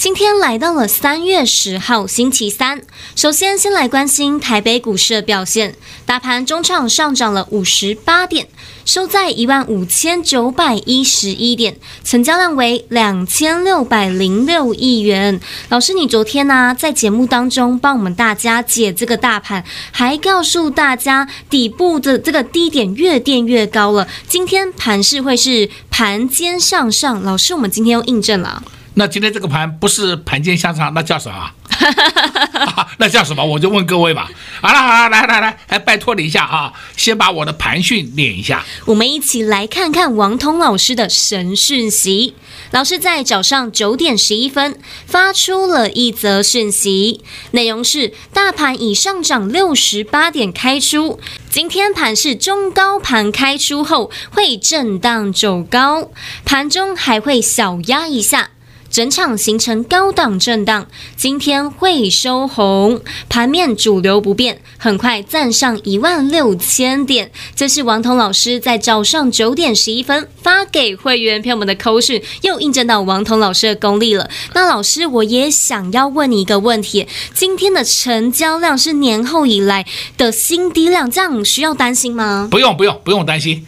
今天来到了三月十号星期三，首先先来关心台北股市的表现，大盘中场上涨了五十八点，收在一万五千九百一十一点，成交量为两千六百零六亿元。老师，你昨天呢、在节目当中帮我们大家解这个大盘，还告诉大家底部的这个低点越垫越高了，今天盘势会是盘间向上。老师，我们今天又印证了。那今天这个盘不是盘间向上，那叫什么？啊、那叫什么？我就问各位吧。好了好了，来来来，来拜托你一下啊，先把我的盘讯念一下。我们一起来看看王彤老师的神讯息。老师在早上九点十一分发出了一则讯息，内容是：大盘已上涨六十八点开出，今天盘是中高盘开出后会震荡走高，盘中还会小压一下。整场形成高档震荡，今天会收红，盘面主流不变，很快站上一万六千点。这是王彤老师在早上九点十一分发给会员朋友们的口讯，又印证到王彤老师的功力了。那老师，我也想要问你一个问题：今天的成交量是年后以来的新低量，这样需要担心吗？不用，不用，不用担心。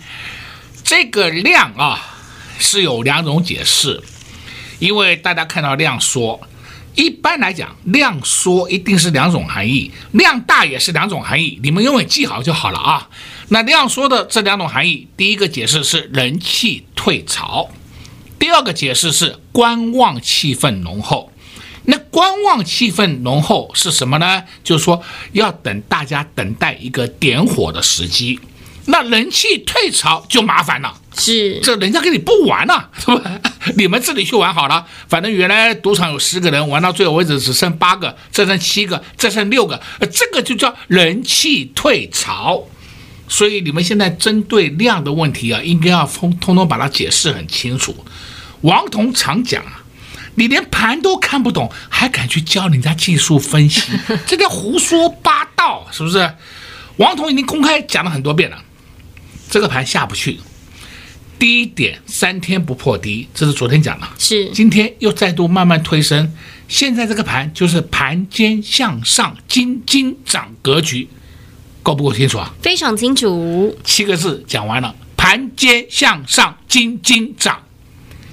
这个量啊，是有两种解释。因为大家看到量缩，一般来讲，量缩一定是两种含义，量大也是两种含义，你们永远记好就好了啊。那量缩的这两种含义，第一个解释是人气退潮，第二个解释是观望气氛浓厚。那观望气氛浓厚是什么呢？就是说要等大家等待一个点火的时机。那人气退潮就麻烦了，是这人家跟你不玩了，是吧？你们自己去玩好了。反正原来赌场有十个人，玩到最后为止只剩八个，再剩七个，再剩六个，这个就叫人气退潮。所以你们现在针对量的问题啊，应该要通通通把它解释很清楚。王彤常讲啊，你连盘都看不懂，还敢去教人家技术分析，这叫胡说八道，是不是？王彤已经公开讲了很多遍了。这个盘下不去，低点三天不破低，这是昨天讲的。是，今天又再度慢慢推升，现在这个盘就是盘间向上，金金涨格局，够不够清楚啊？非常清楚，七个字讲完了，盘间向上，金金涨。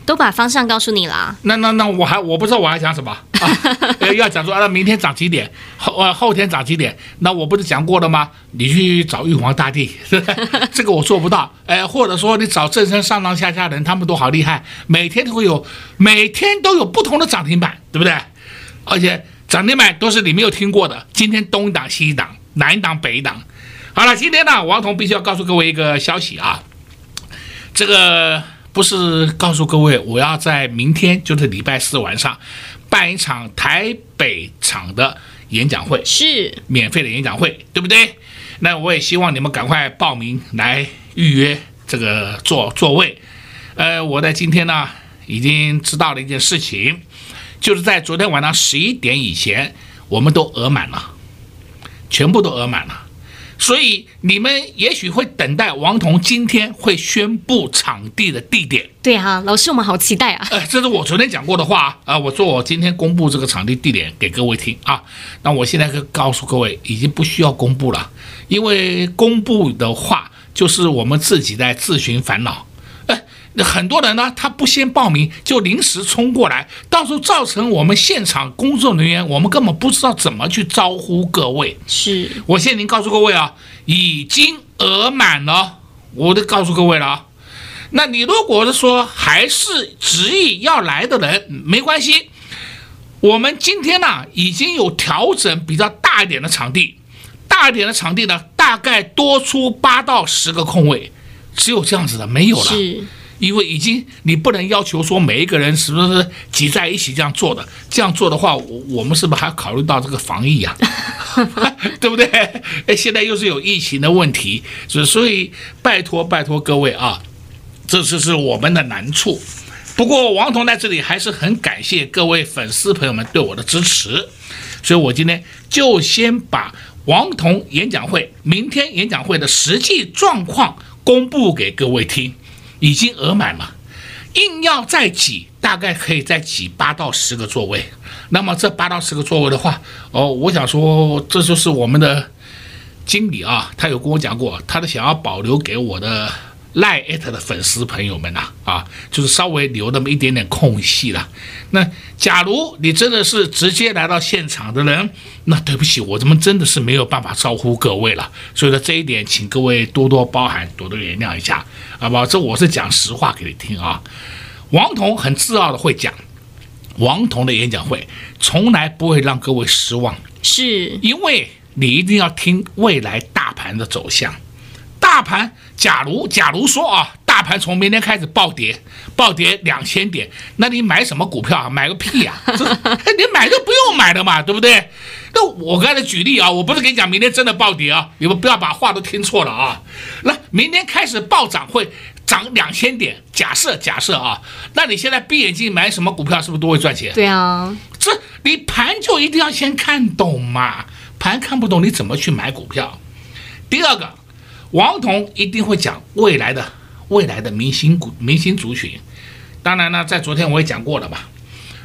都把方向告诉你了，那那那我还我不知道我还讲什么啊？要讲说啊，明天涨几点，后呃后天涨几点？那我不是讲过了吗？你去找玉皇大帝，这个我做不到。哎，或者说你找正身上上下下人，他们都好厉害，每天都会有，每天都有不同的涨停板，对不对？而且涨停板都是你没有听过的，今天东一档西一档，南一档北一档。好了，今天呢，王彤必须要告诉各位一个消息啊，这个。不是告诉各位，我要在明天，就是礼拜四晚上，办一场台北场的演讲会，是免费的演讲会，对不对？那我也希望你们赶快报名来预约这个座座位。呃，我在今天呢，已经知道了一件事情，就是在昨天晚上十一点以前，我们都额满了，全部都额满了。所以你们也许会等待王彤今天会宣布场地的地点。对啊，老师，我们好期待啊！呃，这是我昨天讲过的话啊，呃，我说我今天公布这个场地地点给各位听啊。那我现在可告诉各位，已经不需要公布了，因为公布的话就是我们自己在自寻烦恼。很多人呢，他不先报名就临时冲过来，到时候造成我们现场工作人员，我们根本不知道怎么去招呼各位。是，我现在已经告诉各位啊，已经额满了，我都告诉各位了啊。那你如果是说还是执意要来的人，没关系，我们今天呢已经有调整比较大一点的场地，大一点的场地呢，大概多出八到十个空位，只有这样子的，没有了。是。因为已经你不能要求说每一个人是不是挤在一起这样做的，这样做的话，我我们是不是还要考虑到这个防疫啊？对不对？哎，现在又是有疫情的问题，所所以拜托拜托各位啊，这次是我们的难处。不过王彤在这里还是很感谢各位粉丝朋友们对我的支持，所以我今天就先把王彤演讲会明天演讲会的实际状况公布给各位听。已经额满了，硬要再挤，大概可以再挤八到十个座位。那么这八到十个座位的话，哦，我想说，这就是我们的经理啊，他有跟我讲过，他的想要保留给我的。赖艾特的粉丝朋友们呐，啊，就是稍微留那么一点点空隙了。那假如你真的是直接来到现场的人，那对不起，我们真的是没有办法招呼各位了。所以说这一点，请各位多多包涵，多多原谅一下，好不好？这我是讲实话给你听啊。王彤很自傲的会讲，王彤的演讲会从来不会让各位失望，是因为你一定要听未来大盘的走向。大盘，假如假如说啊，大盘从明天开始暴跌，暴跌两千点，那你买什么股票啊？买个屁 呀！你买都不用买的嘛，对不对？那我刚才举例啊，我不是跟你讲明天真的暴跌啊，你们不要把话都听错了啊。那明天开始暴涨会涨两千点，假设假设啊，那你现在闭眼睛买什么股票，是不是都会赚钱？对啊，这你盘就一定要先看懂嘛，盘看不懂你怎么去买股票？第二个。王彤一定会讲未来的未来的明星股明星族群，当然呢，在昨天我也讲过了嘛，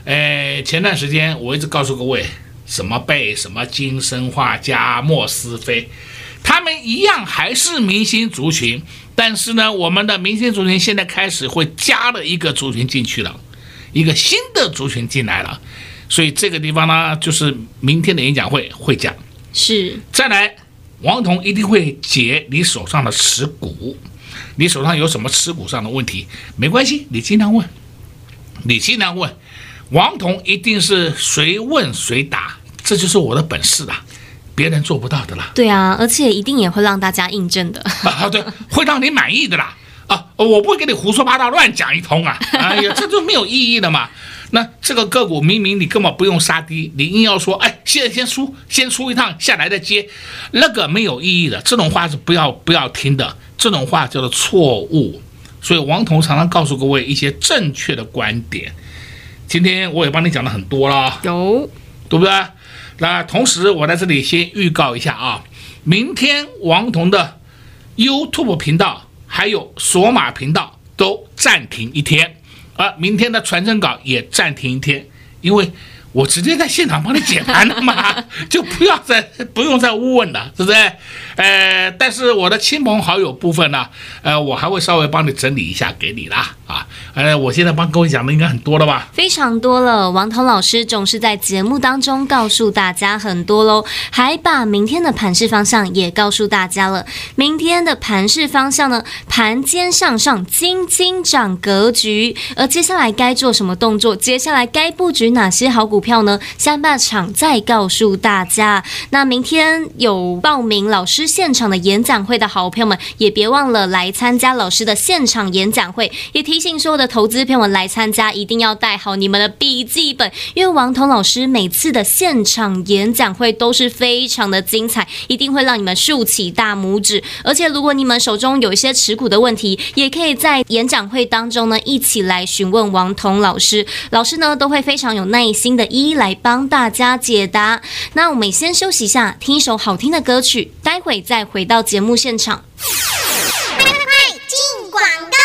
诶，前段时间我一直告诉各位，什么贝什么金生化加莫斯菲，他们一样还是明星族群，但是呢，我们的明星族群现在开始会加了一个族群进去了，一个新的族群进来了，所以这个地方呢，就是明天的演讲会会讲，是。再来。王彤一定会解你手上的持股，你手上有什么持股上的问题，没关系，你尽量问，你尽量问，王彤一定是谁问谁答，这就是我的本事啦，别人做不到的啦。对啊，而且一定也会让大家印证的。啊，对，会让你满意的啦。啊，我不会给你胡说八道乱讲一通啊，哎呀，这就没有意义的嘛。那这个个股明明你根本不用杀低，你硬要说，哎，现在先出，先出一趟下来再接，那个没有意义的，这种话是不要不要听的，这种话叫做错误。所以王彤常常告诉各位一些正确的观点。今天我也帮你讲了很多了，有，对不对？那同时我在这里先预告一下啊，明天王彤的 YouTube 频道还有索马频道都暂停一天。啊，明天的传真稿也暂停一天，因为我直接在现场帮你解盘了嘛，就不要再不用再问了，是不是？呃，但是我的亲朋好友部分呢，呃，我还会稍微帮你整理一下给你啦。啊，呃，我现在帮各位讲的应该很多了吧？非常多了。王彤老师总是在节目当中告诉大家很多喽，还把明天的盘势方向也告诉大家了。明天的盘势方向呢，盘间向上，金金涨格局。而接下来该做什么动作？接下来该布局哪些好股票呢？下半场再告诉大家。那明天有报名老师现场的演讲会的好朋友们，也别忘了来参加老师的现场演讲会，也提醒所有的投资朋友们来参加，一定要带好你们的笔记本，因为王彤老师每次的现场演讲会都是非常的精彩，一定会让你们竖起大拇指。而且如果你们手中有一些持股的问题，也可以在演讲会当中呢一起来询问王彤老师，老师呢都会非常有耐心的一一来帮大家解答。那我们先休息一下，听一首好听的歌曲，待会再回到节目现场。快快快进广告。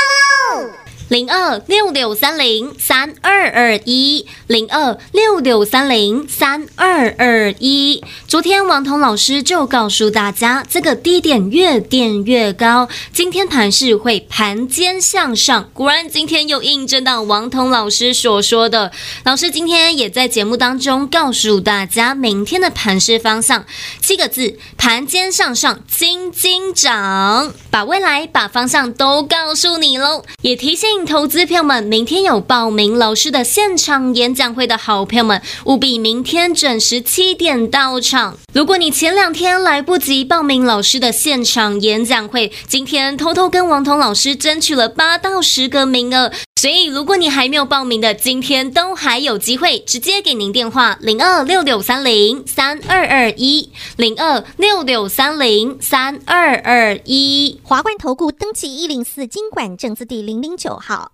零二六六三零三二二一，零二六六三零三二二一。昨天王彤老师就告诉大家，这个低点越垫越高，今天盘势会盘间向上。果然，今天又印证到王彤老师所说的。老师今天也在节目当中告诉大家，明天的盘势方向七个字：盘间向上，金金涨。把未来、把方向都告诉你喽，也提醒。投资票们，明天有报名老师的现场演讲会的好朋友们，务必明天准时七点到场。如果你前两天来不及报名老师的现场演讲会，今天偷偷跟王彤老师争取了八到十个名额。所以，如果你还没有报名的，今天都还有机会，直接给您电话零二六六三零三二二一零二六六三零三二二一。华冠投顾登记一零四经管证字第零零九号。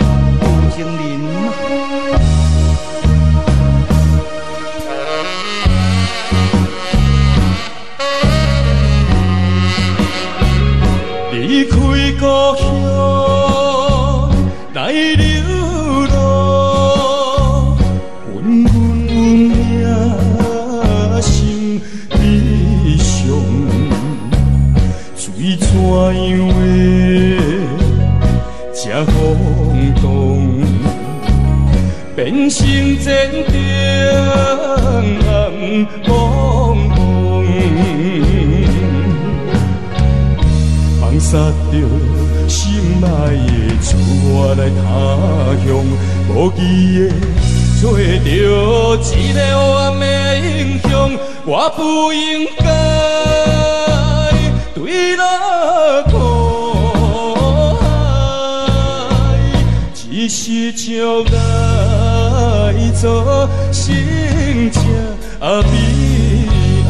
他乡，无记的做着一个黑暗的英雄，我不应该。为了苦海，一时就爱做心情啊悲哀。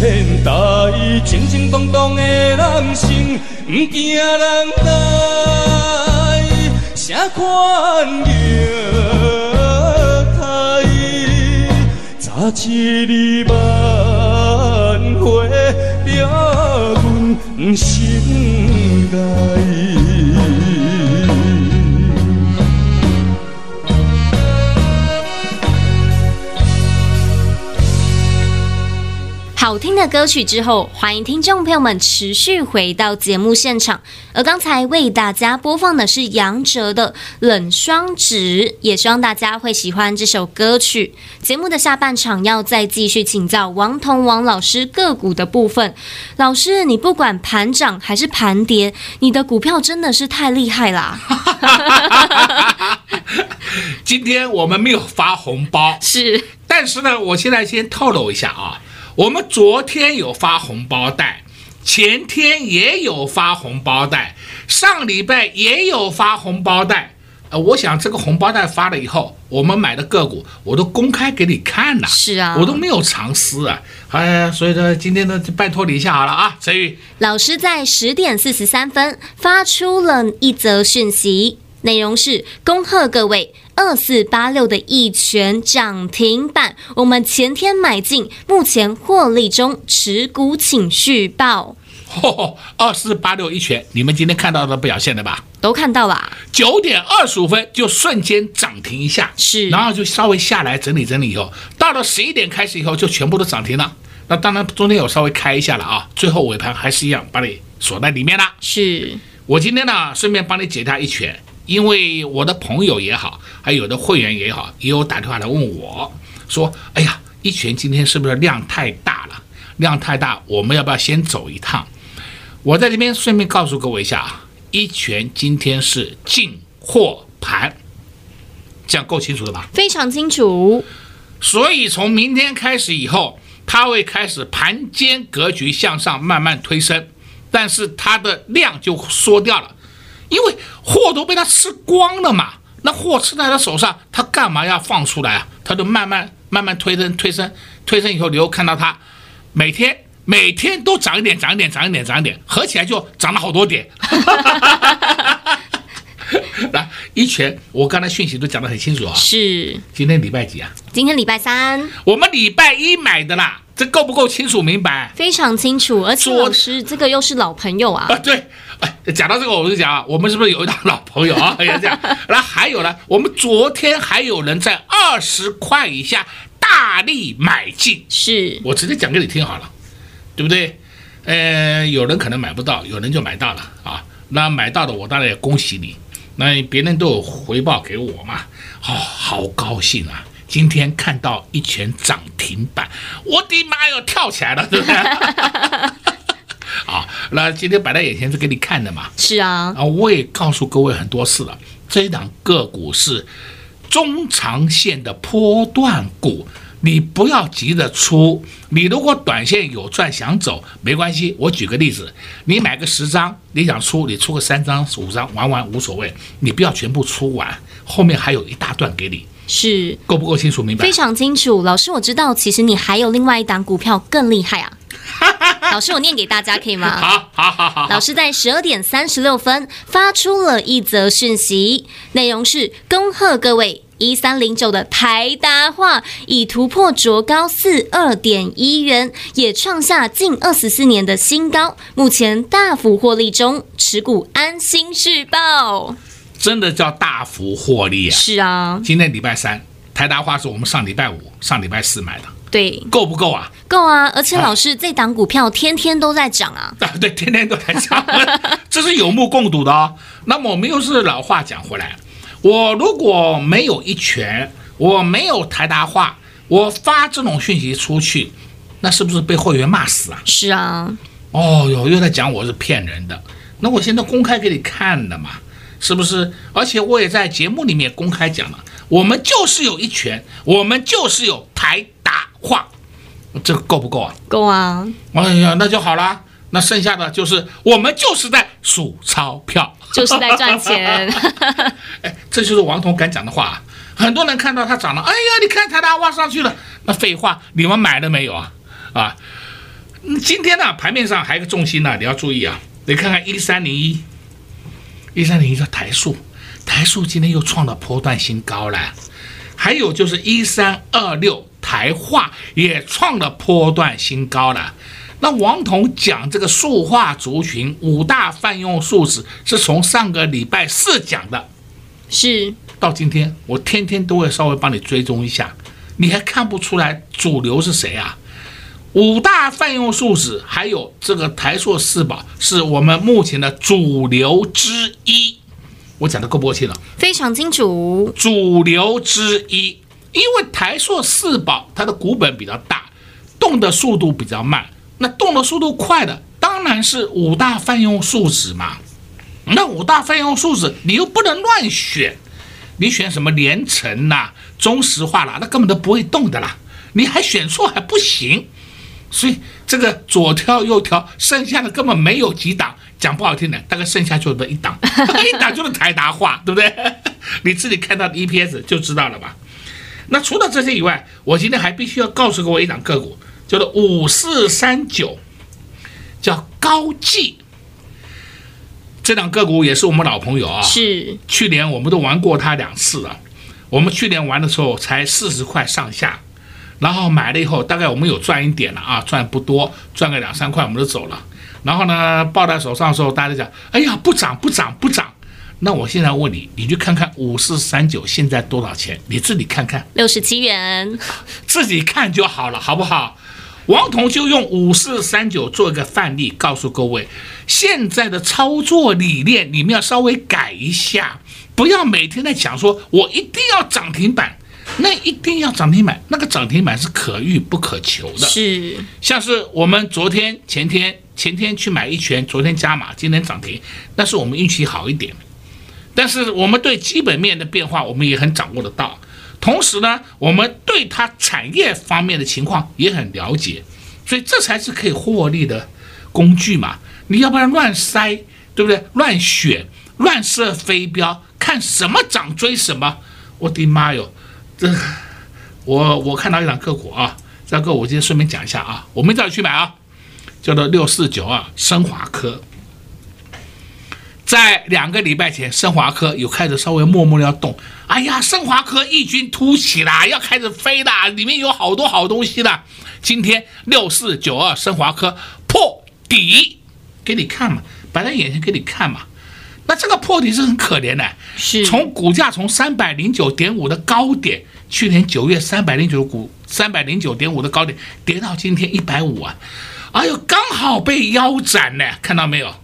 现代清清荡荡的人生，不惊人来啥款形态，早知你万花了阮心内。曲之后，欢迎听众朋友们持续回到节目现场。而刚才为大家播放的是杨哲的《冷霜纸》，也希望大家会喜欢这首歌曲。节目的下半场要再继续请教王彤王老师个股的部分。老师，你不管盘涨还是盘跌，你的股票真的是太厉害啦！今天我们没有发红包，是，但是呢，我现在先透露一下啊。我们昨天有发红包袋，前天也有发红包袋，上礼拜也有发红包袋。呃，我想这个红包袋发了以后，我们买的个股我都公开给你看了。是啊，我都没有藏私啊。哎，所以呢，今天呢就拜托你一下好了啊，陈宇。老师在十点四十三分发出了一则讯息。内容是恭贺各位二四八六的一拳涨停板，我们前天买进，目前获利中，持股请续报。哦，二四八六一拳，你们今天看到的表现了吧？都看到了。九点二十五分就瞬间涨停一下，是，然后就稍微下来整理整理以后，到了十一点开始以后就全部都涨停了。那当然中间有稍微开一下了啊，最后尾盘还是一样把你锁在里面了。是我今天呢，顺便帮你解答一拳，因为我的朋友也好，还有的会员也好，也有打电话来问我说：“哎呀，一拳今天是不是量太大了？量太大，我们要不要先走一趟？”我在这边顺便告诉各位一下啊，一拳今天是进货盘，这样够清楚了吧？非常清楚。所以从明天开始以后，它会开始盘间格局向上慢慢推升，但是它的量就缩掉了，因为货都被他吃光了嘛。那货吃在他手上，他干嘛要放出来啊？他就慢慢慢慢推升推升推升以后，你又看到他每天。每天都涨一点，涨一点，涨一点，涨一点，合起来就涨了好多点。来，一拳，我刚才讯息都讲得很清楚啊。是。今天礼拜几啊？今天礼拜三。我们礼拜一买的啦，这够不够清楚明白？非常清楚，而且老师这个又是老朋友啊。啊，对。哎，讲到这个，我就讲啊，我们是不是有一档老朋友啊？也这样。那还有呢，我们昨天还有人在二十块以下大力买进。是。我直接讲给你听好了。对不对？呃，有人可能买不到，有人就买到了啊。那买到的，我当然也恭喜你。那别人都有回报给我嘛，哦，好高兴啊！今天看到一拳涨停板，我的妈哟，跳起来了，对不对？啊，那今天摆在眼前是给你看的嘛。是啊。啊，我也告诉各位很多次了，这一档个股是中长线的波段股。你不要急着出，你如果短线有赚想走没关系。我举个例子，你买个十张，你想出，你出个三张、五张，玩玩无所谓。你不要全部出完，后面还有一大段给你。是够不够清楚？明白？非常清楚，老师，我知道，其实你还有另外一档股票更厉害啊。老师，我念给大家可以吗？好，好，好，好。老师在十二点三十六分发出了一则讯息，内容是恭贺各位。一三零九的台达化已突破卓高四二点一元，也创下近二十四年的新高，目前大幅获利中，持股安心续报。真的叫大幅获利啊！是啊，今天礼拜三，台达化是我们上礼拜五、上礼拜四买的，对，够不够啊？够啊！而且老师，啊、这档股票天天都在涨啊！啊，对，天天都在涨，这是有目共睹的哦。那么我们又是老话讲回来。我如果没有一拳，我没有台达话，我发这种讯息出去，那是不是被会员骂死啊？是啊。哦哟，又在讲我是骗人的。那我现在公开给你看的嘛，是不是？而且我也在节目里面公开讲了，我们就是有一拳，我们就是有台达化，这个够不够啊？够啊。哎呀，那就好啦。那剩下的就是我们就是在数钞票。就是在赚钱，哎，这就是王彤敢讲的话。啊很多人看到它涨了，哎呀，你看台达化上去了，那废话，你们买了没有啊？啊，今天呢，盘面上还有一个重心呢，你要注意啊。你看看一三零一，一三零一叫台塑，台塑今天又创了波段新高了。还有就是一三二六台化也创了波段新高了。那王彤讲这个塑化族群五大泛用树脂是从上个礼拜四讲的，是到今天我天天都会稍微帮你追踪一下，你还看不出来主流是谁啊？五大泛用树脂还有这个台塑四宝是我们目前的主流之一，我讲的够不够清了？非常清楚，主流之一，因为台塑四宝它的股本比较大，动的速度比较慢。那动的速度快的当然是五大泛用树脂嘛。那五大泛用树脂你又不能乱选，你选什么联成呐、中石化啦，那根本都不会动的啦。你还选错还不行，所以这个左挑右挑，剩下的根本没有几档。讲不好听的，大概剩下就这一档，一档就是台达化，对不对？你自己看到的 EPS 就知道了吧。那除了这些以外，我今天还必须要告诉各位一档个股。叫做五四三九，叫高技。这档个股也是我们老朋友啊，是去年我们都玩过它两次了。我们去年玩的时候才四十块上下，然后买了以后，大概我们有赚一点了啊，赚不多，赚个两三块我们就走了。然后呢，抱在手上的时候，大家讲，哎呀，不涨不涨不涨。那我现在问你，你去看看五四三九现在多少钱？你自己看看，六十七元，自己看就好了，好不好？王彤就用五四三九做一个范例，告诉各位，现在的操作理念你们要稍微改一下，不要每天在讲说我一定要涨停板，那一定要涨停板，那个涨停板是可遇不可求的。是，像是我们昨天、前天、前天去买一拳，昨天加码，今天涨停，那是我们运气好一点。但是我们对基本面的变化，我们也很掌握得到。同时呢，我们对它产业方面的情况也很了解，所以这才是可以获利的工具嘛。你要不然乱塞，对不对？乱选、乱设飞镖，看什么涨追什么。我的妈哟，这我我看到一档个股啊，这个我今天顺便讲一下啊，我们再去买啊，叫做六四九二升华科。在两个礼拜前，升华科有开始稍微默默的要动。哎呀，升华科异军突起啦，要开始飞啦，里面有好多好东西的。今天六四九二升华科破底，给你看嘛，摆在眼前给你看嘛。那这个破底是很可怜的，是从股价从三百零九点五的高点，去年九月三百零九股三百零九点五的高点，跌到今天一百五啊，哎呦，刚好被腰斩呢，看到没有？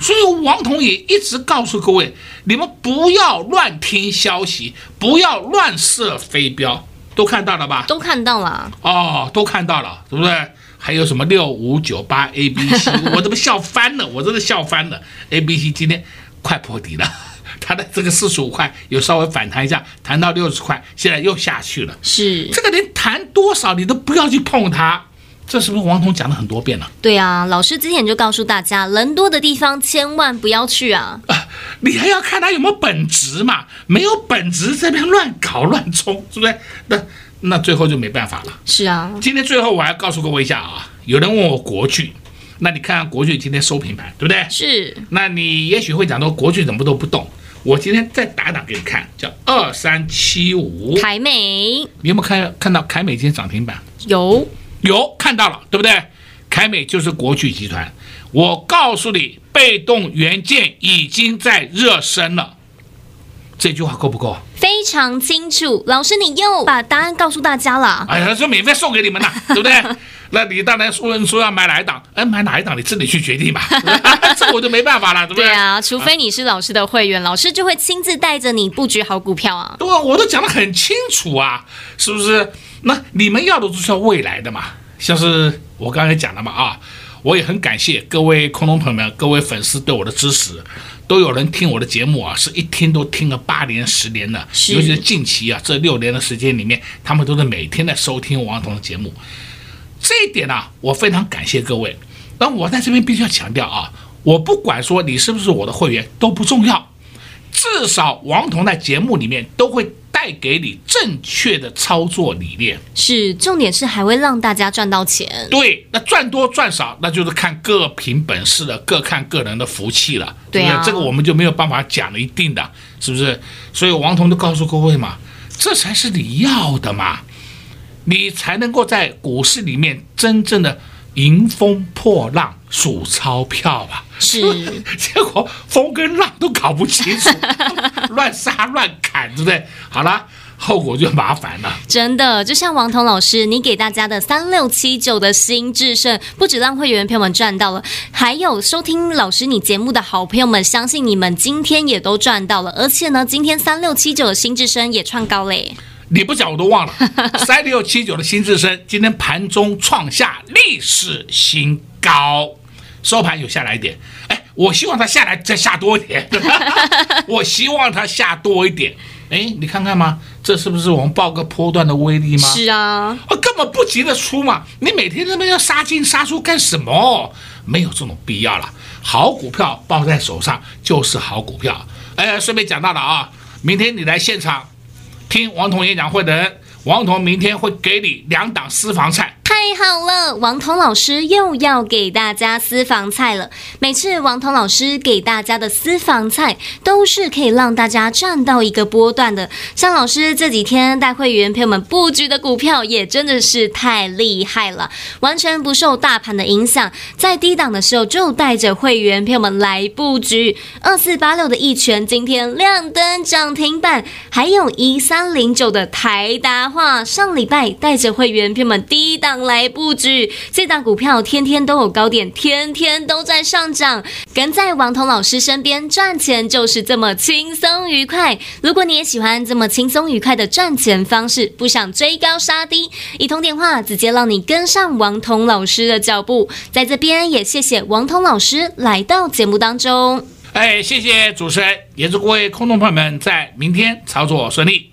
所以王彤也一直告诉各位，你们不要乱听消息，不要乱射飞镖，都看到了吧？都看到了。哦，都看到了，对不对？还有什么六五九八 A B C，我这不笑翻了，我真的笑翻了。A B C 今天快破底了，它的这个四十五块有稍微反弹一下，弹到六十块，现在又下去了。是这个连弹多少你都不要去碰它。这是不是王彤讲了很多遍了？对啊，老师之前就告诉大家，人多的地方千万不要去啊！啊，你还要看他有没有本职嘛？没有本职，这边乱搞乱冲，是不是？那那最后就没办法了。是啊，今天最后我还要告诉各位一下啊，有人问我国剧，那你看看国剧今天收平盘，对不对？是。那你也许会讲到国剧怎么都不动？我今天再打打给你看，叫二三七五凯美，你有没有看看到凯美今天涨停板？有。有看到了，对不对？凯美就是国巨集团。我告诉你，被动元件已经在热身了。这句话够不够？非常清楚，老师，你又把答案告诉大家了。哎呀，说免费送给你们了，对不对？那你当然说说要买哪一档，哎，买哪一档你自己去决定吧。这我就没办法了，对不对？对啊，除非你是老师的会员，啊、老师就会亲自带着你布局好股票啊。对啊，我都讲得很清楚啊，是不是？那你们要的就是要未来的嘛，像是我刚才讲的嘛啊，我也很感谢各位空中朋友们、各位粉丝对我的支持，都有人听我的节目啊，是一听都听了八年、十年的，尤其是近期啊这六年的时间里面，他们都是每天在收听王彤的节目，这一点啊，我非常感谢各位。那我在这边必须要强调啊，我不管说你是不是我的会员都不重要，至少王彤在节目里面都会。带给你正确的操作理念，是重点是还会让大家赚到钱。对，那赚多赚少，那就是看各凭本事的，各看个人的福气了。对啊，这个我们就没有办法讲了一定的，是不是？所以王彤都告诉各位嘛，这才是你要的嘛，你才能够在股市里面真正的迎风破浪数钞票吧。是，结果风跟浪都搞不清楚，乱杀乱砍，对不对？好了，后果就麻烦了。真的，就像王彤老师，你给大家的三六七九的新智胜，不止让会员朋友们赚到了，还有收听老师你节目的好朋友们，相信你们今天也都赚到了。而且呢，今天三六七九的新智胜也创高嘞。你不讲我都忘了，三六七九的新智深今天盘中创下历史新高。收盘有下来一点，哎，我希望它下来再下多一点，我希望它下多一点，哎，你看看嘛，这是不是我们报个波段的威力吗？是啊，我根本不急着出嘛，你每天这边要杀进杀出干什么？没有这种必要了，好股票抱在手上就是好股票。哎，顺便讲到了啊，明天你来现场听王彤演讲会的人，王彤明天会给你两档私房菜。太好了，王彤老师又要给大家私房菜了。每次王彤老师给大家的私房菜，都是可以让大家赚到一个波段的。像老师这几天带会员朋友们布局的股票，也真的是太厉害了，完全不受大盘的影响，在低档的时候就带着会员朋友们来布局。二四八六的一拳今天亮灯涨停板，还有一三零九的台达化，上礼拜带着会员朋友们低档。来布局这档股票，天天都有高点，天天都在上涨。跟在王彤老师身边赚钱就是这么轻松愉快。如果你也喜欢这么轻松愉快的赚钱方式，不想追高杀低，一通电话直接让你跟上王彤老师的脚步。在这边也谢谢王彤老师来到节目当中。哎，谢谢主持人，也祝各位空洞朋友们在明天操作顺利。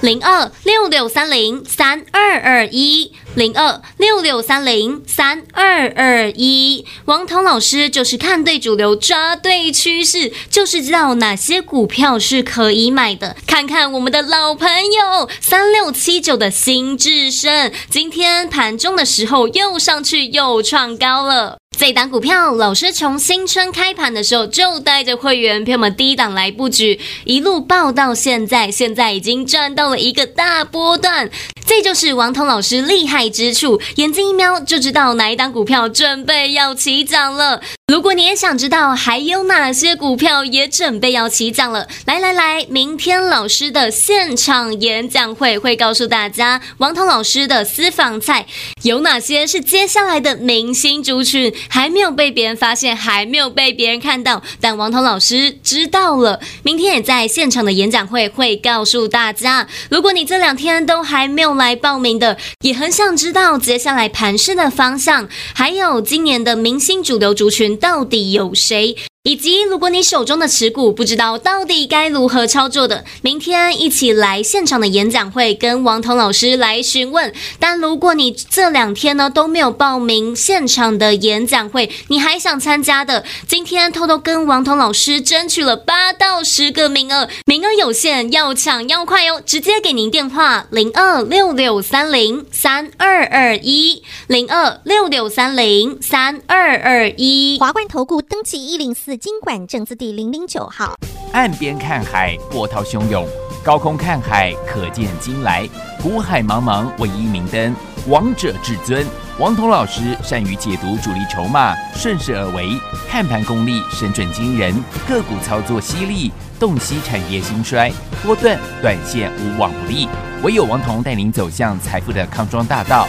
零二六六三零三二二一，零二六六三零三二二一。王彤老师就是看对主流，抓对趋势，就是知道哪些股票是可以买的。看看我们的老朋友三六七九的新至升，今天盘中的时候又上去又创高了。这档股票，老师从新春开盘的时候就带着会员朋友们低档来布局，一路爆到现在，现在已经赚到了一个大波段。这就是王彤老师厉害之处，眼睛一瞄就知道哪一档股票准备要起涨了。如果你也想知道还有哪些股票也准备要起涨了，来来来，明天老师的现场演讲会会告诉大家，王彤老师的私房菜有哪些是接下来的明星族群，还没有被别人发现，还没有被别人看到，但王彤老师知道了，明天也在现场的演讲会会告诉大家。如果你这两天都还没有来报名的，也很想知道接下来盘势的方向，还有今年的明星主流族群。到底有谁？以及，如果你手中的持股不知道到底该如何操作的，明天一起来现场的演讲会跟王彤老师来询问。但如果你这两天呢都没有报名现场的演讲会，你还想参加的，今天偷偷跟王彤老师争取了八到十个名额，名额有限，要抢要快哦！直接给您电话零二六六三零三二二一零二六六三零三二二一华冠投顾登记一零四。金管证字第零零九号，岸边看海，波涛汹涌；高空看海，可见金来。古海茫茫，唯一明灯。王者至尊，王彤老师善于解读主力筹码，顺势而为，看盘功力神准惊人，个股操作犀利，洞悉产业兴衰，波段短线无往不利。唯有王彤带领走向财富的康庄大道。